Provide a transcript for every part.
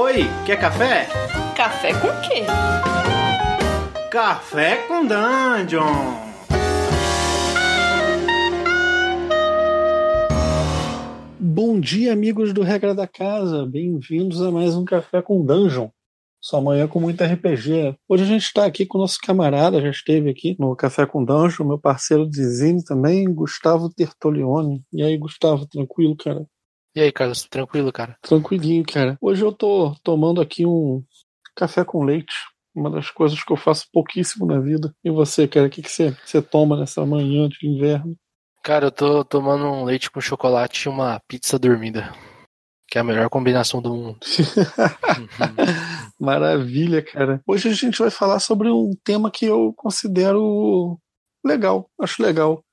Oi, quer café? Café com quê? Café com Dungeon! Bom dia, amigos do Regra da Casa. Bem-vindos a mais um Café com Dungeon. Sua manhã com muito RPG. Hoje a gente está aqui com o nosso camarada, já esteve aqui no Café com Dungeon, meu parceiro de Zine também, Gustavo Tertolione. E aí, Gustavo, tranquilo, cara? E aí, Carlos, tranquilo, cara? Tranquilinho, cara. Hoje eu tô tomando aqui um café com leite. Uma das coisas que eu faço pouquíssimo na vida. E você, cara, o que, que você, você toma nessa manhã de inverno? Cara, eu tô tomando um leite com chocolate e uma pizza dormida. Que é a melhor combinação do mundo. Maravilha, cara. Hoje a gente vai falar sobre um tema que eu considero legal, acho legal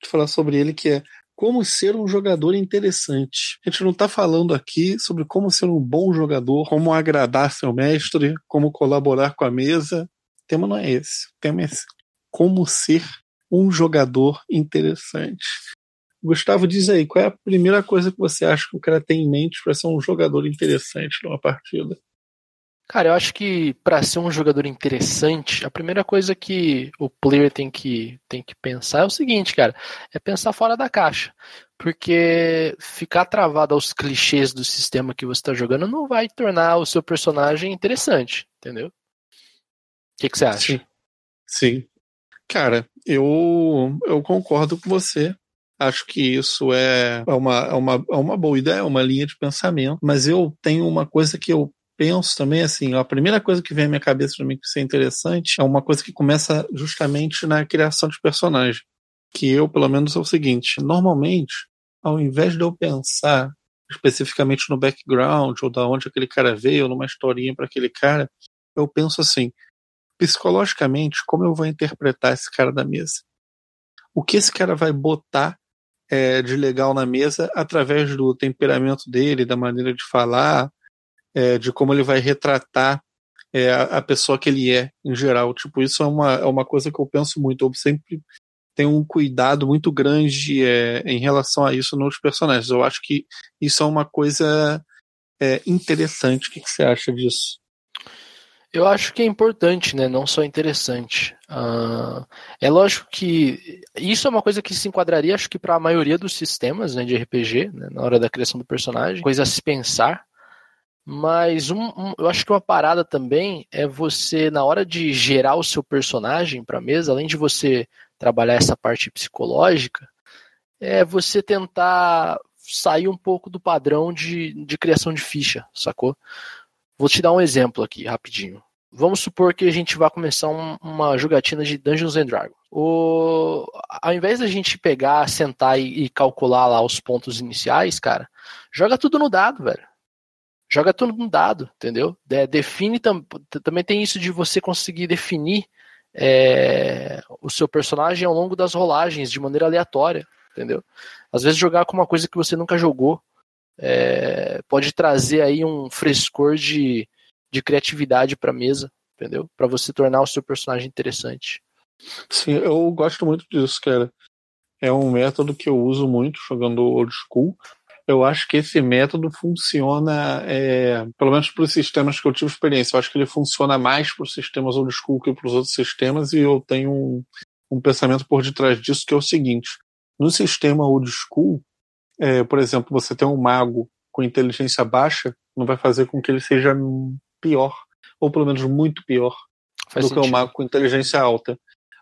de falar sobre ele, que é como ser um jogador interessante. A gente não está falando aqui sobre como ser um bom jogador, como agradar seu mestre, como colaborar com a mesa. O tema não é esse. O tema é esse. como ser um jogador interessante. Gustavo, diz aí, qual é a primeira coisa que você acha que o cara tem em mente para ser um jogador interessante numa partida? Cara, eu acho que para ser um jogador interessante, a primeira coisa que o player tem que, tem que pensar é o seguinte, cara, é pensar fora da caixa. Porque ficar travado aos clichês do sistema que você está jogando não vai tornar o seu personagem interessante, entendeu? O que, que você acha? Sim. Sim. Cara, eu, eu concordo com você. Acho que isso é uma, é, uma, é uma boa ideia, é uma linha de pensamento. Mas eu tenho uma coisa que eu penso também, assim, a primeira coisa que vem à minha cabeça para mim que isso é interessante é uma coisa que começa justamente na criação de personagem. Que eu, pelo menos, é o seguinte: normalmente, ao invés de eu pensar especificamente no background ou da onde aquele cara veio, ou numa historinha para aquele cara, eu penso assim, psicologicamente, como eu vou interpretar esse cara da mesa? O que esse cara vai botar é, de legal na mesa através do temperamento dele, da maneira de falar, é, de como ele vai retratar é, a, pessoa que ele é, em geral. Tipo, isso é uma, é uma coisa que eu penso muito. Eu sempre tenho um cuidado muito grande é, em relação a isso nos personagens. Eu acho que isso é uma coisa é, interessante. O que, que você acha disso? Eu acho que é importante, né? Não só interessante. Uh, é lógico que isso é uma coisa que se enquadraria, acho que para a maioria dos sistemas né, de RPG, né, na hora da criação do personagem, coisa a se pensar. Mas um, um, eu acho que uma parada também é você, na hora de gerar o seu personagem para a mesa, além de você trabalhar essa parte psicológica, é você tentar sair um pouco do padrão de, de criação de ficha, sacou? Vou te dar um exemplo aqui, rapidinho. Vamos supor que a gente vai começar um, uma jogatina de Dungeons and Dragons. O, ao invés da gente pegar, sentar e, e calcular lá os pontos iniciais, cara, joga tudo no dado, velho joga tudo no dado, entendeu? Define tam, também tem isso de você conseguir definir é, o seu personagem ao longo das rolagens de maneira aleatória, entendeu? Às vezes jogar com uma coisa que você nunca jogou é, pode trazer aí um frescor de, de criatividade para mesa, entendeu? Para você tornar o seu personagem interessante. Sim, eu gosto muito disso, cara. É um método que eu uso muito jogando old school, eu acho que esse método funciona, é, pelo menos para os sistemas que eu tive experiência, eu acho que ele funciona mais para os sistemas old school que para os outros sistemas, e eu tenho um, um pensamento por detrás disso que é o seguinte: no sistema old school, é, por exemplo, você tem um mago com inteligência baixa, não vai fazer com que ele seja pior, ou pelo menos muito pior, Faz do sentido. que um mago com inteligência alta.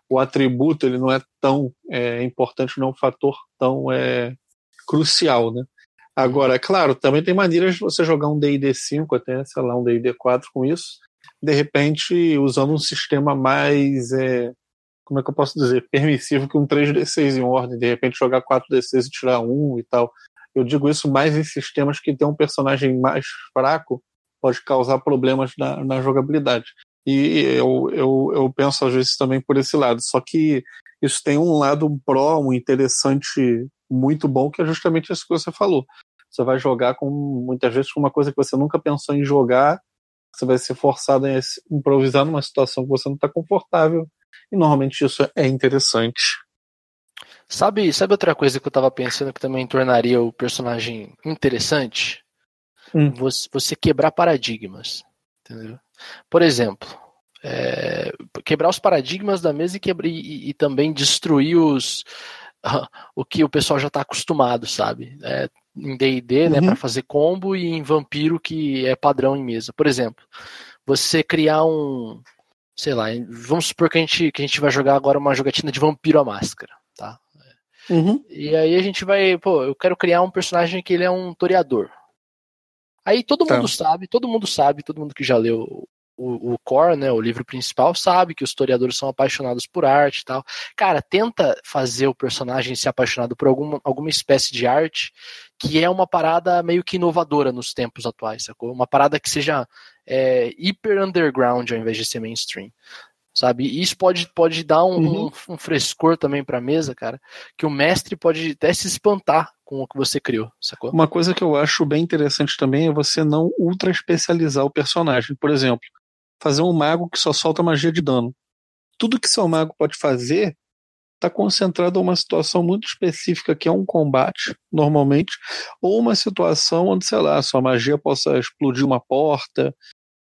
O atributo ele não é tão é, importante, não é um fator tão é, crucial, né? Agora, é claro, também tem maneiras de você jogar um D&D 5 até, sei lá, um D&D 4 com isso, de repente usando um sistema mais, é, como é que eu posso dizer, permissivo que um 3D6 em ordem, de repente jogar 4D6 e tirar um e tal. Eu digo isso mais em sistemas que tem um personagem mais fraco, pode causar problemas na, na jogabilidade. E eu, eu, eu penso às vezes também por esse lado. Só que isso tem um lado pró, um interessante muito bom, que é justamente isso que você falou. Você vai jogar com muitas vezes com uma coisa que você nunca pensou em jogar, você vai ser forçado a improvisar numa situação que você não está confortável, e normalmente isso é interessante. Sabe, sabe outra coisa que eu estava pensando que também tornaria o personagem interessante? hum. você, você quebrar paradigmas. Entendeu? Por exemplo, é, quebrar os paradigmas da mesa e, quebra, e, e também destruir os, o que o pessoal já está acostumado, sabe? É, em D&D, né, uhum. para fazer combo e em Vampiro que é padrão em mesa. Por exemplo, você criar um, sei lá, vamos supor que a gente que a gente vai jogar agora uma jogatina de Vampiro à Máscara, tá? Uhum. E aí a gente vai, pô, eu quero criar um personagem que ele é um toreador. Aí todo tá. mundo sabe, todo mundo sabe, todo mundo que já leu o, o core, né, o livro principal, sabe que os historiadores são apaixonados por arte e tal. Cara, tenta fazer o personagem ser apaixonado por alguma, alguma espécie de arte que é uma parada meio que inovadora nos tempos atuais, sacou? Uma parada que seja é, hiper underground ao invés de ser mainstream sabe? E isso pode, pode dar um, uhum. um, um frescor também para a mesa, cara, que o mestre pode até se espantar com o que você criou, sacou? Uma coisa que eu acho bem interessante também é você não ultra especializar o personagem. Por exemplo, fazer um mago que só solta magia de dano. Tudo que seu mago pode fazer está concentrado em uma situação muito específica que é um combate, normalmente, ou uma situação onde, sei lá, sua magia possa explodir uma porta,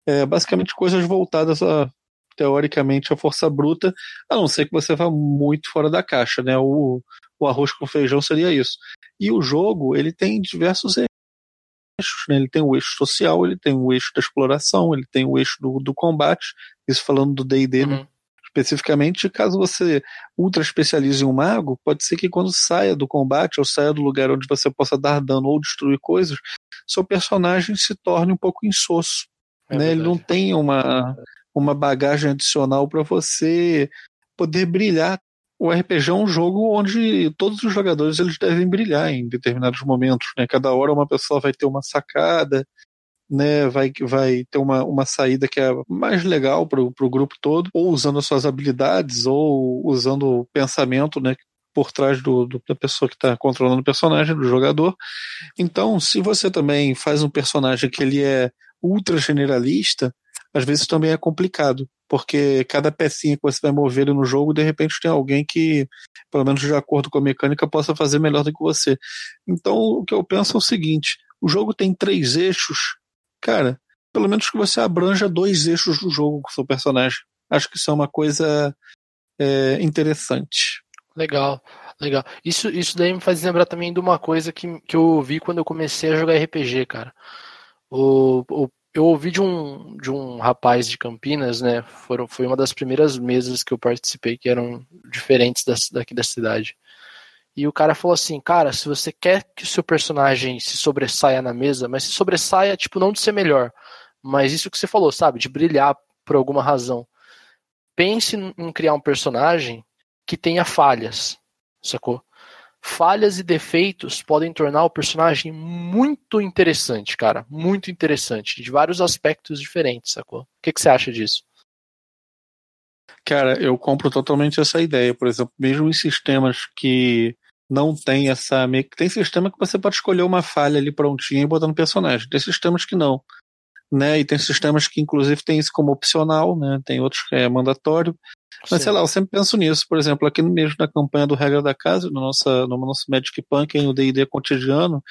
é, basicamente coisas voltadas a, teoricamente, a força bruta, a não ser que você vá muito fora da caixa, né? O, o arroz com feijão seria isso. E o jogo, ele tem diversos eixos, né? Ele tem o eixo social, ele tem o eixo da exploração, ele tem o eixo do, do combate, isso falando do D&D, né? uhum. né? especificamente, caso você ultra especialize em um mago, pode ser que quando saia do combate ou saia do lugar onde você possa dar dano ou destruir coisas, seu personagem se torne um pouco insosso. É né? Ele não tem uma, uma bagagem adicional para você poder brilhar. O RPG é um jogo onde todos os jogadores eles devem brilhar em determinados momentos. Né? Cada hora uma pessoa vai ter uma sacada, né, vai, vai ter uma, uma saída que é mais legal para o grupo todo, ou usando as suas habilidades, ou usando o pensamento, né, por trás do, do da pessoa que está controlando o personagem, do jogador. Então, se você também faz um personagem que ele é ultra generalista, às vezes também é complicado, porque cada pecinha que você vai mover no jogo, de repente tem alguém que, pelo menos de acordo com a mecânica, possa fazer melhor do que você. Então, o que eu penso é o seguinte: o jogo tem três eixos cara, pelo menos que você abranja dois eixos do jogo com o seu personagem. Acho que isso é uma coisa é, interessante. Legal, legal. Isso, isso daí me faz lembrar também de uma coisa que, que eu ouvi quando eu comecei a jogar RPG, cara. O, o, eu ouvi de um, de um rapaz de Campinas, né? Foram, foi uma das primeiras mesas que eu participei que eram diferentes das, daqui da cidade. E o cara falou assim, cara, se você quer que o seu personagem se sobressaia na mesa, mas se sobressaia, tipo, não de ser melhor, mas isso que você falou, sabe, de brilhar por alguma razão. Pense em criar um personagem que tenha falhas, sacou? Falhas e defeitos podem tornar o personagem muito interessante, cara. Muito interessante, de vários aspectos diferentes, sacou? O que, que você acha disso? Cara, eu compro totalmente essa ideia. Por exemplo, mesmo em sistemas que não tem essa. Tem sistema que você pode escolher uma falha ali prontinha e botar no personagem. Tem sistemas que não. Né? E tem sistemas que, inclusive, tem isso como opcional, né? Tem outros que é mandatório. Mas Sim. sei lá, eu sempre penso nisso. Por exemplo, aqui mesmo na campanha do Regra da Casa, no, nossa, no nosso Magic Punk, no D&D cotidiano,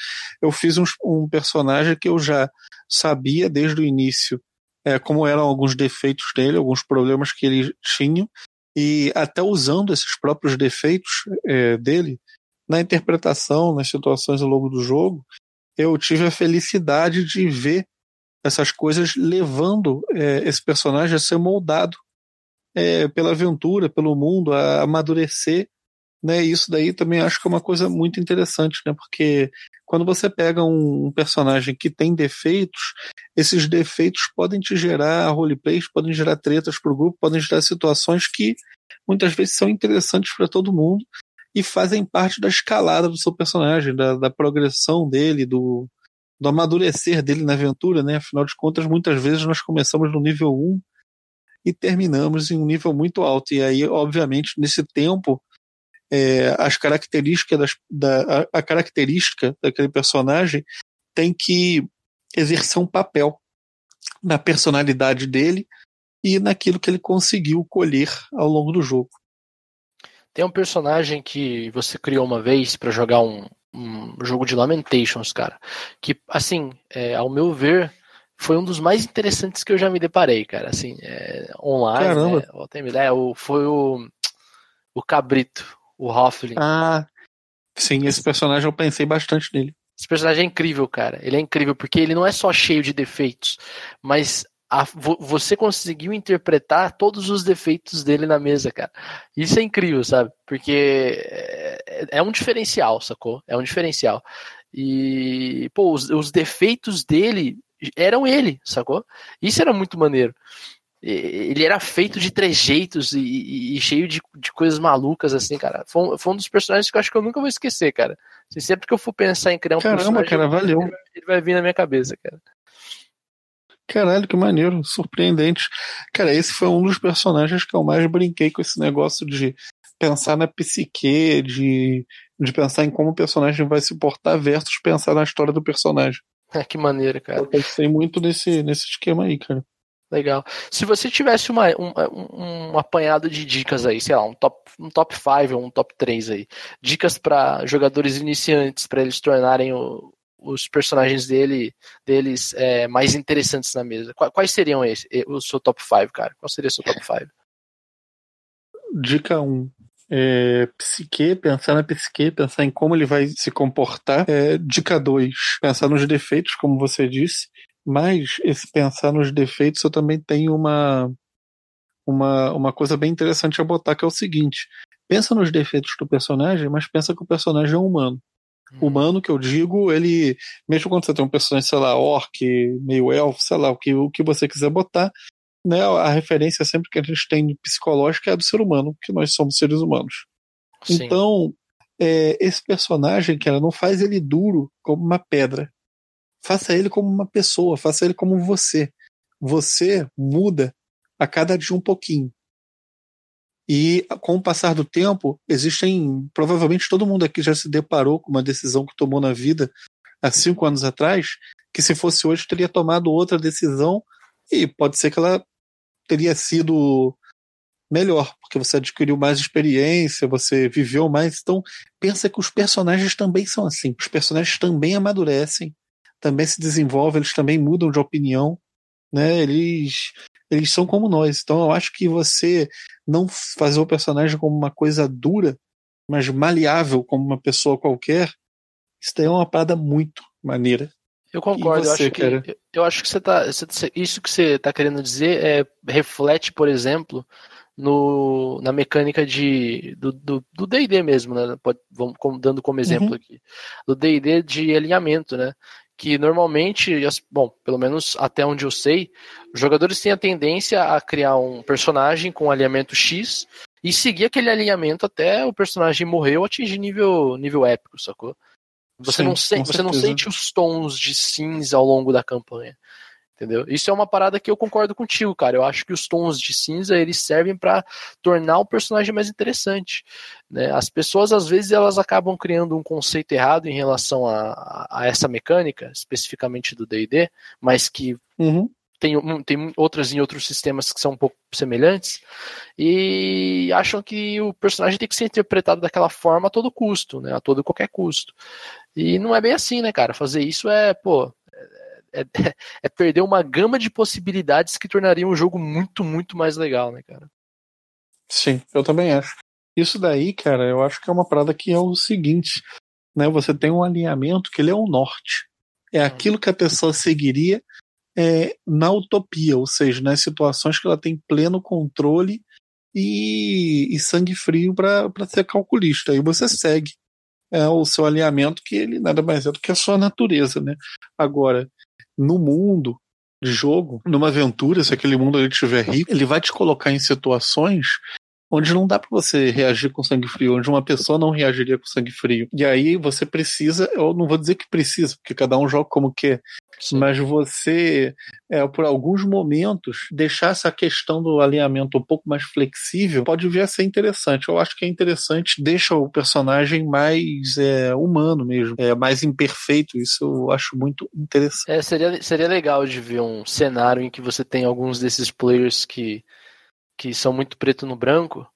eu fiz um, um, personagem que eu já sabia desde o início é, como eram alguns defeitos dele, alguns problemas que ele tinha, e até usando esses próprios defeitos é, dele, na interpretação, nas situações ao longo do jogo, eu tive a felicidade de ver essas coisas levando é, esse personagem a ser moldado é, pela aventura, pelo mundo, a amadurecer. Né? Isso daí também acho que é uma coisa muito interessante, né? porque quando você pega um, um personagem que tem defeitos, esses defeitos podem te gerar roleplays, podem gerar tretas para o grupo, podem gerar situações que muitas vezes são interessantes para todo mundo e fazem parte da escalada do seu personagem, da, da progressão dele, do, do amadurecer dele na aventura, né? Afinal de contas, muitas vezes nós começamos no nível 1 e terminamos em um nível muito alto. E aí, obviamente, nesse tempo, é, as características das, da, a, a característica daquele personagem tem que exercer um papel na personalidade dele e naquilo que ele conseguiu colher ao longo do jogo. Tem um personagem que você criou uma vez para jogar um, um jogo de Lamentations, cara. Que, assim, é, ao meu ver, foi um dos mais interessantes que eu já me deparei, cara. Assim, é, online. Caramba. Né, ideia, o, foi o, o Cabrito, o Hoffling. Ah, sim, esse personagem eu pensei bastante nele. Esse personagem é incrível, cara. Ele é incrível porque ele não é só cheio de defeitos, mas a, você conseguiu interpretar todos os defeitos dele na mesa, cara. Isso é incrível, sabe? Porque é, é um diferencial, sacou? É um diferencial. E, pô, os, os defeitos dele eram ele, sacou? Isso era muito maneiro. Ele era feito de trejeitos e, e, e cheio de, de, coisas malucas, assim, cara. Foi, foi, um dos personagens que eu acho que eu nunca vou esquecer, cara. Assim, sempre que eu for pensar em criar um Caramba, personagem. cara, valeu. Ele, ele vai vir na minha cabeça, cara. Caralho, que maneiro, surpreendente. Cara, esse foi um dos personagens que eu mais brinquei com esse negócio de pensar na psique, de, de pensar em como o personagem vai se portar versus pensar na história do personagem. É, que maneiro, cara. Eu pensei muito nesse, nesse esquema aí, cara. Legal. Se você tivesse uma, um, um, apanhado de dicas aí, sei lá, um top, um top 5 ou um top 3 aí, dicas para jogadores iniciantes, para eles tornarem o, os personagens dele, deles é, mais interessantes na mesa. Quais seriam esse, o seu top 5, cara? Qual seria o seu top 5? Dica 1. Um, é, psique, pensar na psique, pensar em como ele vai se comportar. É, dica 2, pensar nos defeitos, como você disse. Mas esse pensar nos defeitos eu também tenho uma, uma, uma coisa bem interessante a botar, que é o seguinte. Pensa nos defeitos do personagem, mas pensa que o personagem é humano. Uhum. humano que eu digo, ele, mesmo quando você tem um personagem, sei lá, orc, meio elfo, sei lá, o que, o que você quiser botar, né, a referência sempre que a gente tem psicológica é a do ser humano, que nós somos seres humanos. Sim. Então, é, esse personagem, que ela não faz ele duro como uma pedra. Faça ele como uma pessoa, faça ele como você. Você muda a cada dia um pouquinho. E com o passar do tempo, existem. Provavelmente todo mundo aqui já se deparou com uma decisão que tomou na vida há cinco anos atrás, que se fosse hoje teria tomado outra decisão e pode ser que ela teria sido melhor, porque você adquiriu mais experiência, você viveu mais. Então, pensa que os personagens também são assim. Os personagens também amadurecem, também se desenvolvem, eles também mudam de opinião, né? Eles eles são como nós. Então eu acho que você não fazer o personagem como uma coisa dura, mas maleável como uma pessoa qualquer, isso daí é uma parada muito maneira. Eu concordo, você, eu, acho que, eu acho que você tá. Isso que você está querendo dizer é, reflete, por exemplo, no, na mecânica de, do DD mesmo, né? Pode, vamos dando como exemplo uhum. aqui. Do DD de alinhamento, né? Que normalmente, bom, pelo menos até onde eu sei, os jogadores têm a tendência a criar um personagem com alinhamento X e seguir aquele alinhamento até o personagem morrer ou atingir nível, nível épico, sacou? Você, Sim, não, sente, você não sente os tons de cinza ao longo da campanha. Entendeu? Isso é uma parada que eu concordo contigo, cara. Eu acho que os tons de cinza eles servem para tornar o personagem mais interessante. Né? As pessoas às vezes elas acabam criando um conceito errado em relação a, a essa mecânica, especificamente do D&D, mas que uhum. tem, tem outras em outros sistemas que são um pouco semelhantes e acham que o personagem tem que ser interpretado daquela forma a todo custo, né? A todo qualquer custo. E não é bem assim, né, cara? Fazer isso é, pô, é, é, perder uma gama de possibilidades que tornariam o jogo muito, muito mais legal, né, cara? Sim, eu também acho. Isso daí, cara, eu acho que é uma parada que é o seguinte, né? Você tem um alinhamento que ele é o norte. É aquilo que a pessoa seguiria é, na utopia, ou seja, nas situações que ela tem pleno controle e, e sangue frio para ser calculista. Aí você segue é, o seu alinhamento, que ele nada mais é do que a sua natureza, né? Agora, no mundo de jogo, numa aventura, se aquele mundo ele estiver rico, ele vai te colocar em situações onde não dá para você reagir com sangue frio, onde uma pessoa não reagiria com sangue frio. E aí você precisa, eu não vou dizer que precisa, porque cada um joga como quer, Sim. mas você, é, por alguns momentos, deixar essa questão do alinhamento um pouco mais flexível pode vir a ser interessante. Eu acho que é interessante, deixa o personagem mais é, humano mesmo, é, mais imperfeito. Isso eu acho muito interessante. É, seria, seria legal de ver um cenário em que você tem alguns desses players que que são muito preto no branco,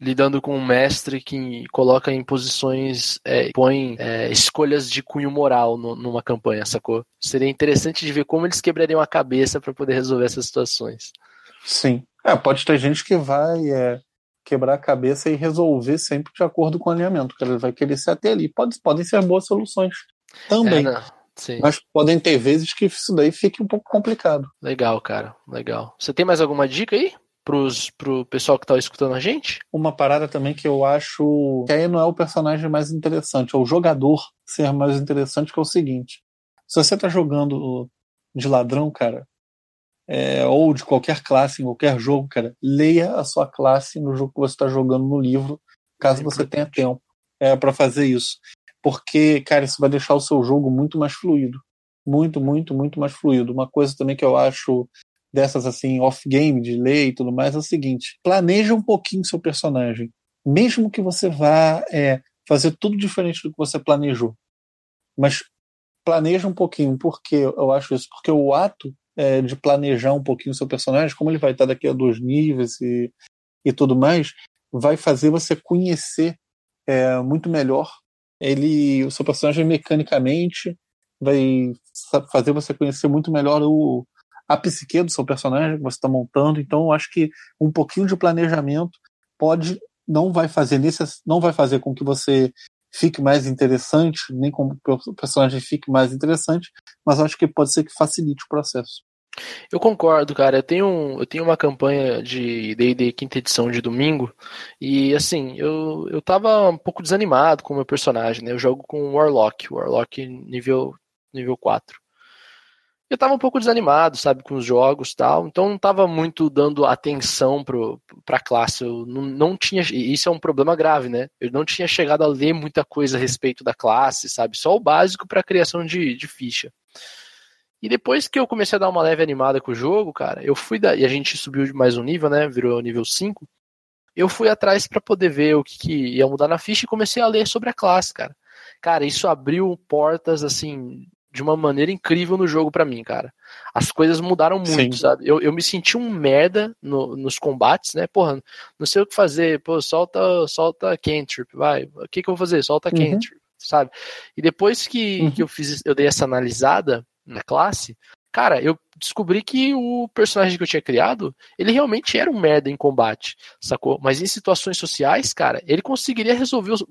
lidando com um mestre que coloca em posições, é, põe é, escolhas de cunho moral no, numa campanha, sacou? Seria interessante de ver como eles quebrariam a cabeça para poder resolver essas situações. Sim. É, pode ter gente que vai é, quebrar a cabeça e resolver sempre de acordo com o alinhamento, que ele vai querer se ater ali. Pode, podem ser boas soluções também. É, mas podem ter vezes que isso daí fique um pouco complicado. Legal, cara. Legal. Você tem mais alguma dica aí? Pros, pro pessoal que tá escutando a gente? Uma parada também que eu acho que aí não é o personagem mais interessante, é o jogador ser mais interessante, que é o seguinte. Se você tá jogando de ladrão, cara, é, ou de qualquer classe, em qualquer jogo, cara, leia a sua classe no jogo que você está jogando no livro, caso é você tenha tempo é, para fazer isso. Porque, cara, isso vai deixar o seu jogo muito mais fluido. Muito, muito, muito mais fluido. Uma coisa também que eu acho dessas assim, off-game, de ler e tudo mais, é o seguinte: planeja um pouquinho seu personagem. Mesmo que você vá é, fazer tudo diferente do que você planejou. Mas planeja um pouquinho. Por que eu acho isso? Porque o ato é, de planejar um pouquinho seu personagem, como ele vai estar daqui a dois níveis e, e tudo mais, vai fazer você conhecer é, muito melhor ele, o seu personagem mecanicamente, vai fazer você conhecer muito melhor o, a psique do seu personagem que você está montando. Então, eu acho que um pouquinho de planejamento pode não vai fazer necess, não vai fazer com que você fique mais interessante, nem com que o personagem fique mais interessante, mas acho que pode ser que facilite o processo. Eu concordo, cara. Eu tenho, eu tenho uma campanha de D&D quinta edição de domingo e assim, eu, eu tava um pouco desanimado com o meu personagem, né? Eu jogo com o Warlock, Warlock nível nível 4 eu tava um pouco desanimado, sabe, com os jogos tal, então não tava muito dando atenção pro, pra classe. Eu não, não tinha. Isso é um problema grave, né? Eu não tinha chegado a ler muita coisa a respeito da classe, sabe? Só o básico para criação de, de ficha. E depois que eu comecei a dar uma leve animada com o jogo, cara, eu fui da. E a gente subiu de mais um nível, né? Virou nível 5. Eu fui atrás para poder ver o que, que ia mudar na ficha e comecei a ler sobre a classe, cara. Cara, isso abriu portas, assim, de uma maneira incrível no jogo para mim, cara. As coisas mudaram muito, Sim. sabe? Eu, eu me senti um merda no, nos combates, né? Porra, não sei o que fazer. Pô, solta, solta cantrip, vai. O que, que eu vou fazer? Solta uhum. cantrip, sabe? E depois que, uhum. que eu fiz, eu dei essa analisada na classe, cara, eu descobri que o personagem que eu tinha criado, ele realmente era um merda em combate, sacou? Mas em situações sociais, cara, ele conseguiria resolver os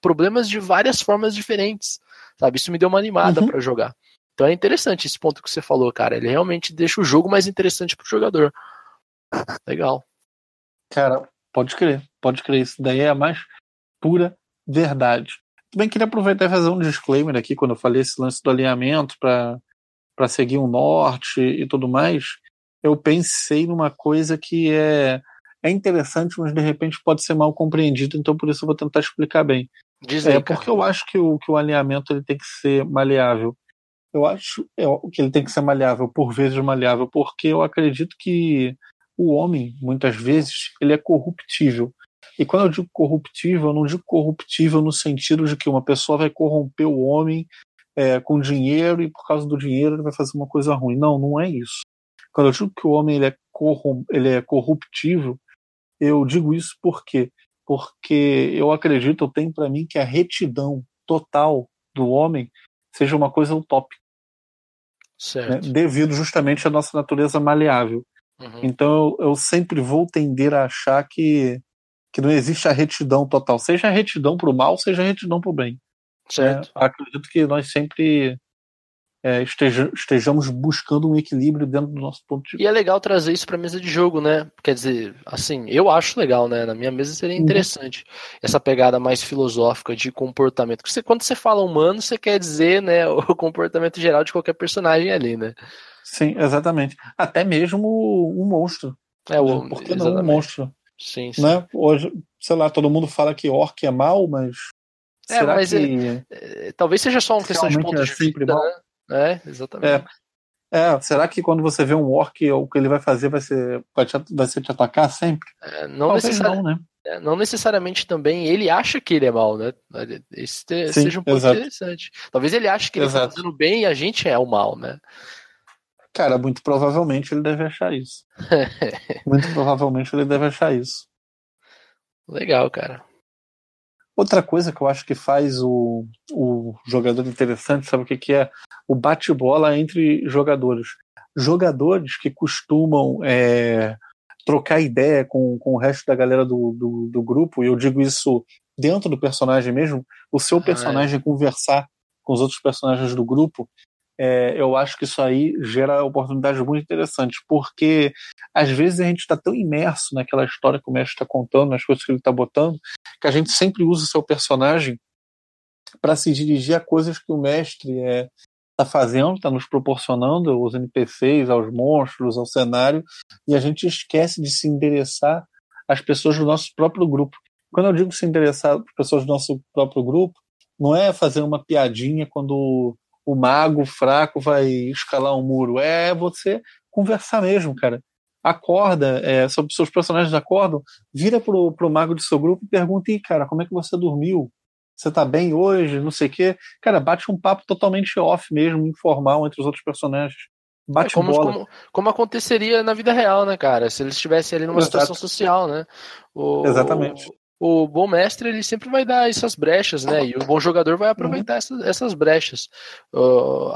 problemas de várias formas diferentes sabe? Isso me deu uma animada uhum. para jogar. Então é interessante esse ponto que você falou, cara. Ele realmente deixa o jogo mais interessante pro jogador. Legal. Cara, pode crer, pode crer. Isso daí é a mais pura verdade. Também queria aproveitar e fazer um disclaimer aqui quando eu falei esse lance do alinhamento para seguir o um norte e tudo mais. Eu pensei numa coisa que é, é interessante, mas de repente pode ser mal compreendido, então por isso eu vou tentar explicar bem. Diz aí, é porque eu acho que o, que o alinhamento ele tem que ser maleável. Eu acho é, que ele tem que ser maleável, por vezes maleável, porque eu acredito que o homem, muitas vezes, ele é corruptível. E quando eu digo corruptível, eu não digo corruptível no sentido de que uma pessoa vai corromper o homem é, com dinheiro e por causa do dinheiro ele vai fazer uma coisa ruim. Não, não é isso. Quando eu digo que o homem ele é, corrom ele é corruptível, eu digo isso porque porque eu acredito, eu tenho para mim que a retidão total do homem seja uma coisa utópica. Né? Devido justamente à nossa natureza maleável. Uhum. Então eu, eu, sempre vou tender a achar que, que não existe a retidão total. Seja a retidão para o mal, seja a retidão para o bem. Né? Certo. Né? Acredito que nós sempre é, esteja, estejamos buscando um equilíbrio dentro do nosso ponto de vista. E é legal trazer isso para mesa de jogo, né? Quer dizer, assim, eu acho legal, né? Na minha mesa seria uhum. interessante uhum. essa pegada mais filosófica de comportamento. Porque você, quando você fala humano, você quer dizer, né, o comportamento geral de qualquer personagem ali, né? Sim, exatamente. Até mesmo um monstro. É, o Por que não um monstro? Sim, sim. Né? Hoje, sei lá, todo mundo fala que orc é mal, mas é, Será mas que... é, é, talvez seja só uma questão de ponto é de vista, né? É, exatamente. É. é. será que quando você vê um orc, o que ele vai fazer vai ser, vai, te, vai ser te atacar sempre? É, não, necessari não, né? É, não necessariamente também ele acha que ele é mal, né? Esse Sim, seja um ponto exato. interessante. Talvez ele ache que ele está fazendo bem e a gente é o mal, né? Cara, muito provavelmente ele deve achar isso. muito provavelmente ele deve achar isso. Legal, cara. Outra coisa que eu acho que faz o, o jogador interessante, sabe o que, que é? O bate-bola entre jogadores. Jogadores que costumam é, trocar ideia com, com o resto da galera do, do, do, grupo, e eu digo isso dentro do personagem mesmo, o seu personagem ah, é. conversar com os outros personagens do grupo, é, eu acho que isso aí gera oportunidades muito interessantes, porque às vezes a gente está tão imerso naquela história que o mestre está contando, nas coisas que ele está botando, que a gente sempre usa o seu personagem para se dirigir a coisas que o mestre está é, tá fazendo, está nos proporcionando, aos NPCs, aos monstros, ao cenário, e a gente esquece de se endereçar às pessoas do nosso próprio grupo. Quando eu digo se interessar às pessoas do nosso próprio grupo, não é fazer uma piadinha quando o mago fraco vai escalar um muro. É você conversar mesmo, cara. Acorda, é, sobre seus personagens acordam, vira pro, pro mago do seu grupo e pergunta, e cara, como é que você dormiu? Você tá bem hoje? Não sei o quê. Cara, bate um papo totalmente off mesmo, informal entre os outros personagens. Bate é como, bola. Como, como, aconteceria na vida real, né, cara? Se eles estivessem ali numa Exato. situação social, né? O, Exatamente o bom mestre ele sempre vai dar essas brechas, né? E o bom jogador vai aproveitar uhum. essas, essas brechas. Uh,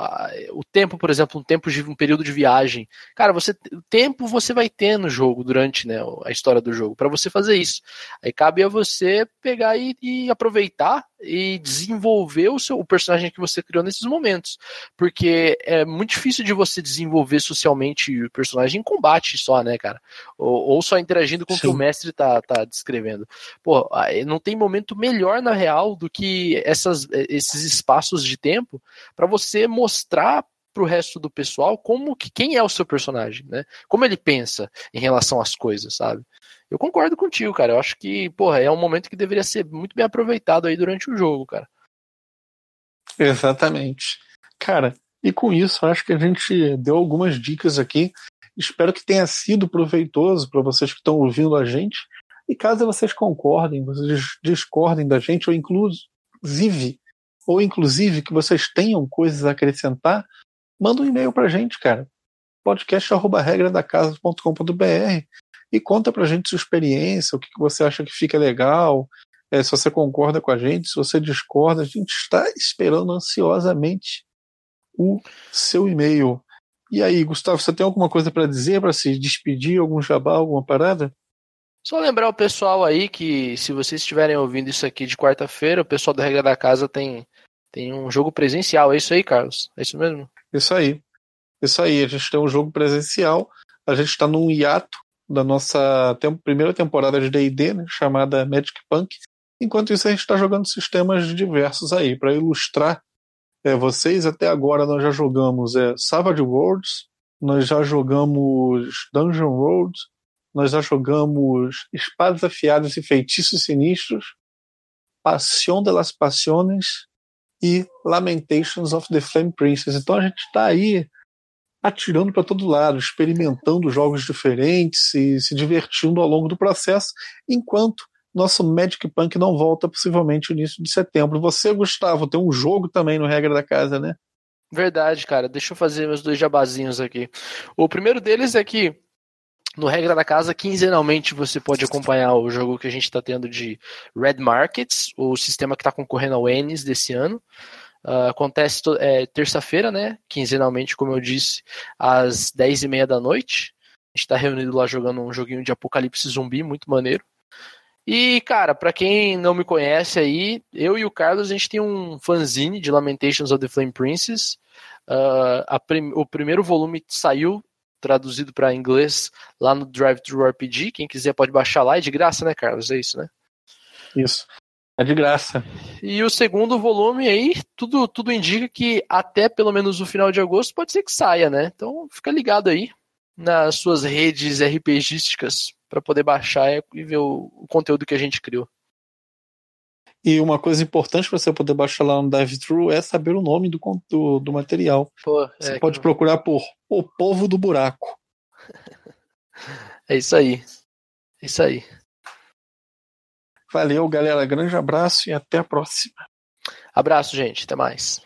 o tempo, por exemplo, um tempo de um período de viagem, cara, você o tempo você vai ter no jogo durante né, a história do jogo para você fazer isso. Aí cabe a você pegar e, e aproveitar e desenvolver o seu o personagem que você criou nesses momentos, porque é muito difícil de você desenvolver socialmente o personagem em combate só, né, cara? Ou, ou só interagindo com Sim. o que o mestre tá, tá descrevendo. Pô, não tem momento melhor na real do que essas, esses espaços de tempo para você mostrar para o resto do pessoal como que quem é o seu personagem, né? Como ele pensa em relação às coisas, sabe? Eu concordo contigo, cara. Eu acho que, porra, é um momento que deveria ser muito bem aproveitado aí durante o jogo, cara. Exatamente. Cara, e com isso, acho que a gente deu algumas dicas aqui. Espero que tenha sido proveitoso para vocês que estão ouvindo a gente. E caso vocês concordem, vocês discordem da gente, ou inclusive, ou inclusive que vocês tenham coisas a acrescentar, manda um e-mail para a gente, cara. podcast.regradacasa.com.br e conta pra gente sua experiência, o que, que você acha que fica legal, é, se você concorda com a gente, se você discorda, a gente está esperando ansiosamente o seu e-mail. E aí, Gustavo, você tem alguma coisa para dizer, para se despedir, algum jabá, alguma parada? Só lembrar o pessoal aí que, se vocês estiverem ouvindo isso aqui de quarta-feira, o pessoal da Regra da Casa tem, tem um jogo presencial. É isso aí, Carlos? É isso mesmo? Isso aí. Isso aí. A gente tem um jogo presencial. A gente está num hiato da nossa tem primeira temporada de D&D, né, chamada Magic Punk. Enquanto isso, a gente está jogando sistemas diversos aí. Para ilustrar é, vocês, até agora nós já jogamos é, Savage Worlds, nós já jogamos Dungeon Road, nós já jogamos Espadas Afiadas e Feitiços Sinistros, Passion de las Passiones e Lamentations of the Flame Princess. Então a gente está aí atirando para todo lado, experimentando jogos diferentes e se divertindo ao longo do processo, enquanto nosso Magic Punk não volta possivelmente no início de setembro. Você, Gustavo, tem um jogo também no Regra da Casa, né? Verdade, cara. Deixa eu fazer meus dois jabazinhos aqui. O primeiro deles é que no Regra da Casa, quinzenalmente você pode acompanhar o jogo que a gente está tendo de Red Markets, o sistema que está concorrendo ao Enes desse ano. Uh, acontece é, terça-feira, né? Quinzenalmente, como eu disse, às 10 e meia da noite. A gente tá reunido lá jogando um joguinho de apocalipse zumbi, muito maneiro. E, cara, para quem não me conhece aí, eu e o Carlos, a gente tem um fanzine de Lamentations of the Flame Princess. Uh, prim o primeiro volume saiu traduzido para inglês lá no Drive Thru RPG. Quem quiser pode baixar lá, é de graça, né, Carlos? É isso, né? Isso. É de graça. E o segundo volume aí, tudo, tudo indica que até pelo menos o final de agosto pode ser que saia, né? Então fica ligado aí nas suas redes RPGísticas para poder baixar e ver o, o, conteúdo que a gente criou. E uma coisa importante para você poder baixar lá no Dive Thru é saber o nome do, do, do material. Pô, você é pode que... procurar por O Povo do Buraco. é isso aí. É isso aí. Valeu, galera. Grande abraço e até a próxima. Abraço, gente. Até mais.